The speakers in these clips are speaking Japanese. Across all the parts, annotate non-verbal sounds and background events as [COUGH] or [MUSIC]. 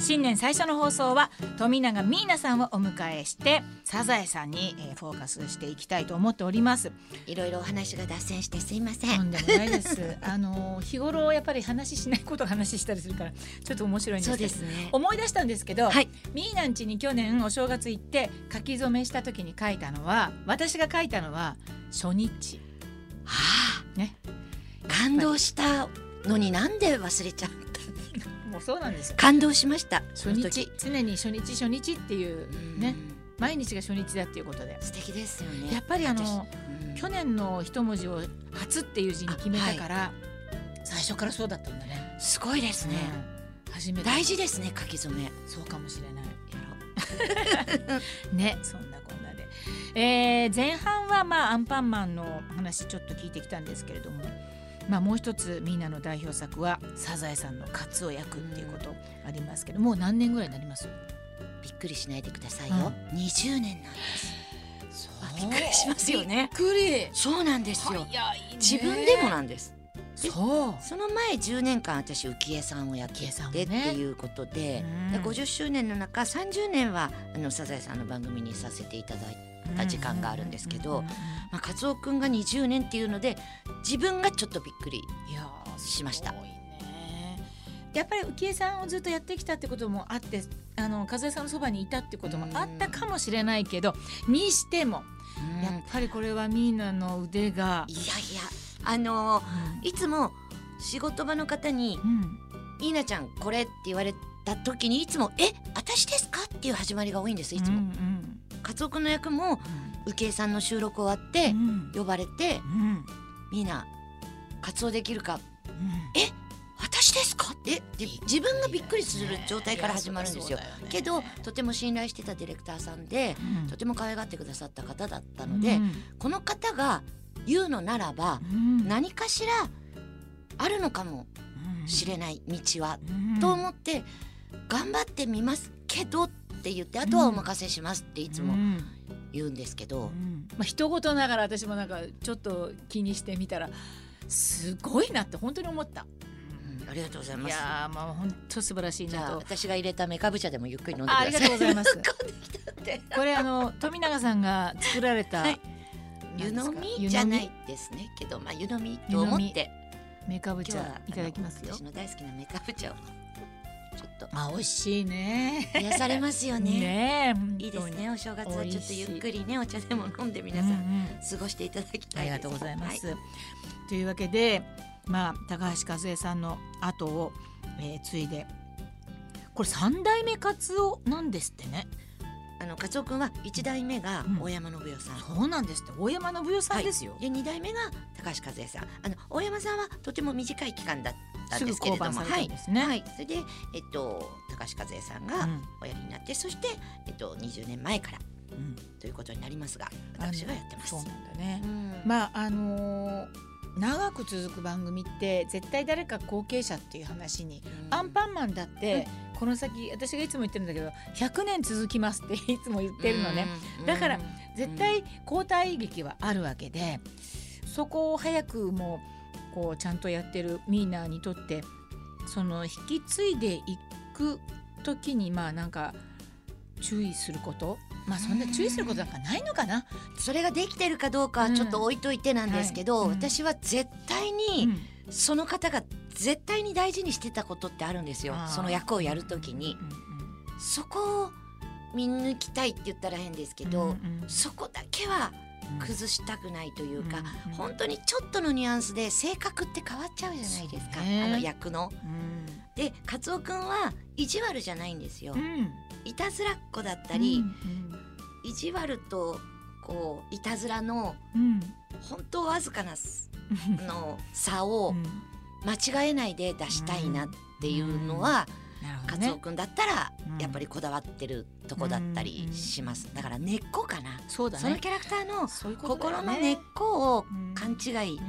新年最初の放送は富永美奈さんをお迎えしてサザエさんに、えー、フォーカスしていきたいと思っております。いろいろお話が脱線してすいません。とんでもないです。[LAUGHS] あの日頃やっぱり話しないことを話したりするからちょっと面白いんですけどそうですね。思い出したんですけど、はい。ミーナンチに去年お正月行って書き初めした時に書いたのは私が書いたのは初日。はね。あ感動したのになんで忘れちゃったそうなんですよ。感動しました初日常に初日初日っていううん。ね。毎日が初日だっていうことで。素敵ですよね。やっぱりあの私うん。去年の一文字を「初」っていう字に決めたから、最初からそうだったんだね。すごいですね、うん。初めて。大事ですね書き初め。やそうかもしれない。ろ [LAUGHS] ね。そんなこんなで、えー前半はまあアンパンマンの話ちょっと聞いてきたんですけれども。まあ、もう一つみんなの代表作は「サザエさんのカツを焼く」っていうことありますけどもう何年ぐらいになります？びっくりしないでくださいよ、20年なんです。そう。びっくりしますよね。びっくり。そうなんですよ、ね。自分でもなんです。そう。その前10年間私浮世さんをやっててねっていうことで,、うん。で50周年の中30年はあのサザエさんの番組にさせていただいて、た時間があるんですけどうんうんうんうん。まあ、カツオくんが20年っていうので自分がちょっとびっくりしました。やっぱり浮江さんをずっとやってきたってこともあってあの和江さんのそばにいたってこともあったかもしれないけどにしても、うん。やっぱりこれはミーナの腕が。い、やいやあのいつも仕事場の方にうん「いいなちゃんこれ」って言われた時にいつも「え私ですか?」っていう始まりが多いんですいつも。うんカツオくんの役もうん。浮江さんの収録終わっうてん。呼ばれてうん「みんなカツオできるか。うん。私ですか?」えで自分がびっくりする状態から始まるんですよ。けどとても信頼してたディレクターさんでうん。とても可愛がってくださった方だったので、うん。この方が言うのならばうん。何かしらあるのかもしれない道は、と思って頑張ってみますけどって言ってあとはお任せしますっていつもうん言うんですけど、うんまあ一言ながら私もなんかちょっと気にしてみたらすごいなって本当に思った。うんありがとうございいます。やーまあ本当素晴らしいなと。私が入れたメカブ茶でもゆっくり飲んでくあありが。とうございます。[LAUGHS] これあの富永さんが作られた、は [LAUGHS] い湯飲みじゃないですねけどまあ湯飲みと思ってメカブ茶今日はいただきますよ私の大好きなメカブ茶をと。あ美味しいね。癒されますよね。いいですねお正月は。ちょっとゆっくりりねお茶でも飲んで皆皆さん過ごしていただきたい。ありがとうございます、はというわけでまあ高橋和恵さんの後を、えー、継いで。これ三代目カツオなんですってね。あのカツオくんは一代目がうん。大山信代さん。そうなんですって。大山信代さんですよ、で二代目が高橋和恵さん。あの大山さんはとても短い期間だったんですけれども、はいたんですね、はい。それでえっと高橋和恵さんがうん。おやりになって、そしてえっと20年前からうん。ということになりますが、私がやってます。そうなんだね、うん。まああのー長く続く番組って絶対誰か後継者っていう話に、アンパンマンだって、この先私がいつも言ってるんだけど100年続きますっていつも言ってるのね、うん。だから絶対交代劇はあるわけでそこを早くもうこうちゃんとやってるミーナーにとってその引き継いでいく時にまあなんか注意すること。まあそんな注意することなんかないのかな。それができてるかどうかはちょっと置いといてなんですけど、うんはい。うん。私は絶対うにん。その方が絶対に大事にしてたことってあるんですよ。その役をやるときに。うんうんそこを見抜きたいって言ったら変ですけど、うんうん。そこだけは崩したくないというか、うんうん。本当にちょっとのニュアンスで性格って変わっちゃうじゃないですか、ね。あの役の。うん。でカツオくんは意地悪じゃないんですよ。うん。いたずらっ子だったり、うん意地悪とこういたずらのうん。本当わずかなの差をうん。間違えないで出したいなっていうのは、なるカツオね。くんだったらうんやっぱりこだわってるとこだったりします。だから根っこかな。そうだね。そのキャラクターの心の根っこをうん勘違い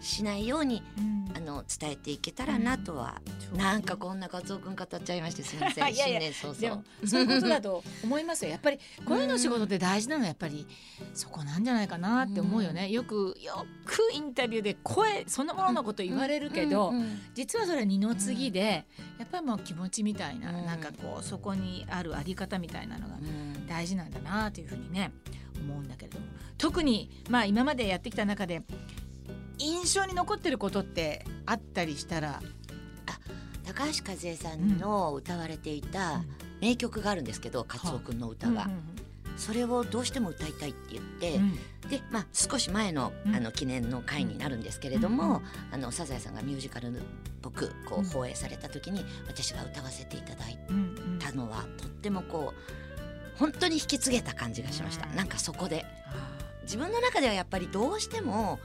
しないようにうん。あの伝えていけたらなとはなんかこんなカツオくん語っちゃいましてすみませんいそういうことだと思いますよ。やっぱり声の仕事って大事なのはやっぱりそこなんじゃないかなって思うよね。よくよくインタビューで声そのもののこと言われるけど、うんうん実はそれは二の次で、やっぱりもう気持ちみたいな、うん。なんかこうそこにあるあり方みたいなのがうん。大事なんだなというふうにね思うんだけれども。特にまあ今までやってきた中で印象に残ってることってあったりしたら、高橋和恵さんの歌われていた名曲があるんですけど、カツオくんの歌が、うんそれをどうしても歌いたいって言って、うん。で、まあ、少し前のうん。あの記念の回になるんですけれども、うんうんあのサザエさんがミュージカルっぽくこうん。う放映された時に私が歌わせていただいうんうんたのはとってもこう本当に引き継げた感じがしました、うん。なんかそこで。あ自分の中ではやっぱりどうしても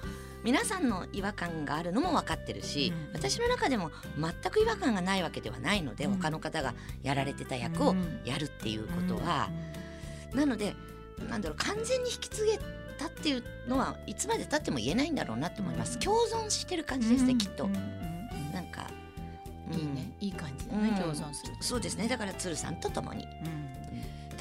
皆さんの違和感があるのも分かってるし、うん。私の中でも全く違和感がないわけではないので、うん。他の方がやられてたー役をうん。やるっていうことは、うん。なのでなんだろう完全に引き継げたっていうのはいつまでたっても言えないんだろうなと思います、うん。共存してる感じですね、うん。きっと、なんか、うん。いいね。いい感じだね、うん。共存するとそうですね。だから鶴さんと共に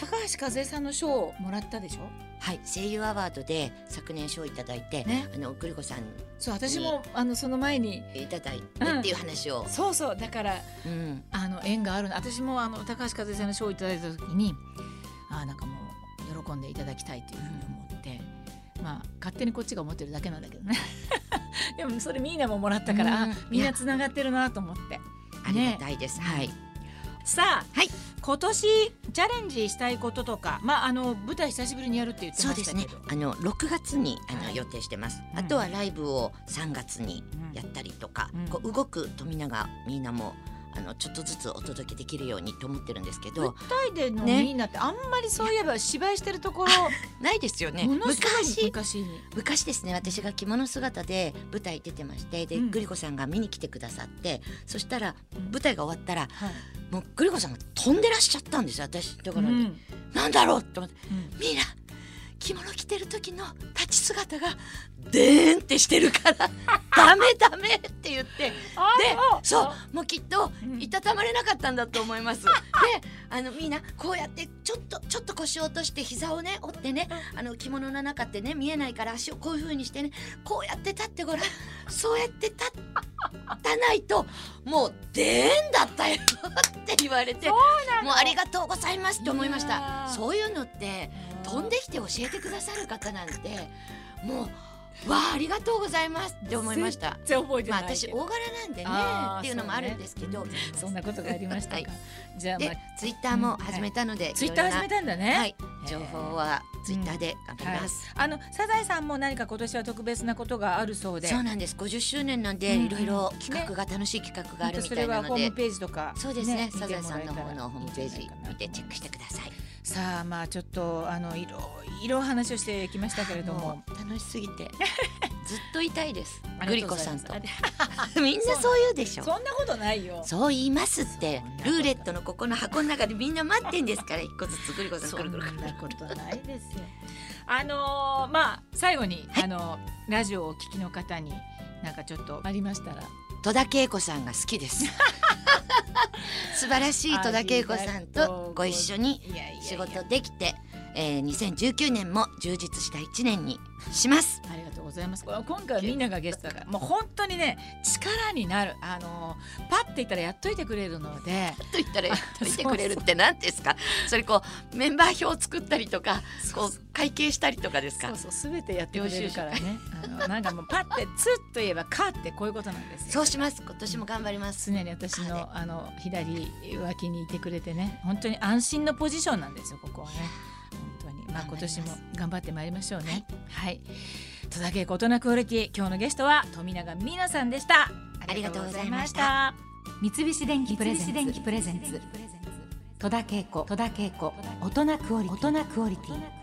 高橋和恵さんの賞をもらったでしょ？はい声優アワードで昨年賞をいただいて、ね。あのグリコさんそう私もあのその前にいただいてっていう話を、そうそうだからうん。あの縁があるの。私もあの高橋和恵さんの賞をいただいた時にあなんかもう喜んでいただきたいというふうに思ってまあ勝手にこっちが思ってるだけなんだけどね。[LAUGHS] でもそれみんなももらったから、みんなつながってるなと思って。ありがたいです、はい。さあ、はい今年チャレンジしたいこととかまああの舞台久しぶりにやるって言ってそうですね。ましたけどあの6月にあの、はい。予定してます、うん。あとはライブを3月にうん。やったりとか、うん。こう動く富永みんなもあのちょっとずつお届けできるようにと思ってるんですけ舞ど台でのね。みんなってあんまりそういえば [LAUGHS] 芝居してるところないですよね。昔？昔ですね。私が着物姿で舞台出てましてで、うん。グリコさんが見に来てくださってそしたら舞台が終わったらはいもうグリコさんが飛んでらっしゃったんですよ私。だから、うん。なんだろうと思って。うん。みんな着物着てる時の立ち姿がでーんってしてるから [LAUGHS] ダメダメって言ってでそうもうきっとうん。いたたまれなかったんだと思います。であのみんなこうやってちょっとちょっと腰を落として膝をね折ってねあの着物の中ってね見えないから足をこういう風にしてねこうやって立ってごらん。そうやって立たないともうでーんだったよって言われてもうありがとうございますって思いました。そういうのって飛んできて教えてくださる方なんてもうわあありがとうございますって思いました。全然覚えてまあ私大柄なんでねっていうのもあるんですけど、そうね。そんなことがありましたか、はい。じゃあ、までツイッターも始めたので、あ、ツイッター始めたたんだね、はい情報はツイッターで頑張ります、あのサザエさんも何か今年は特別なことがあるそうで。そうなんです。50周年なんでうん。いろいろ企画が、楽しい企画があるみたいなそれはホームのでページとかそうですね。サザエさんの方のホームページ見てチェックしてくださいさあまあちょっとあのいろいろ話をしてきましたけれども。楽しすぎて。[LAUGHS] ずっといたいです。あグリコさんと。みんなそう言うでしょ。そんなことないよ。そう言いますって。ルーレットのここの箱の中でみんな待ってんですから一個ずつ。グリコさんくるくるくるなことないですよ。あのーまあ最後に、はいあのラジオをお聞きの方になんかちょっとありましたら戸田恵子さんが好きです。[LAUGHS] 素晴らしい戸田恵子さんとご一緒に仕事できて、えー、2019年も充実した1年にします。ありがとうございます。今回はみんながゲストだからもう本当にね力になるあのーパッて言ったらやっといてくれるのでと言ったらやっといてくれるって何ですか？それこうメンバー表を作ったりとかこう会計したりとかですか？そうそうすべてやってくれるからね。あのなんかもうパッてツッと言えばカってこういうことなんですよ。そうします。今年も頑張ります。常に私のあの左脇にいてくれてね本当に安心のポジションなんですよここはねまあ今年も頑張ってまいりましょうね。はい。戸田恵子大人クオリティ今日のゲストは富永美奈さんでした。ありがとうございました。三菱電機プレゼンツ。戸田恵子。戸田恵子。大人クオリティ